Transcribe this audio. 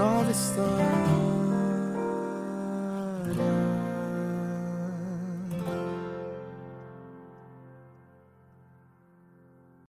all this time.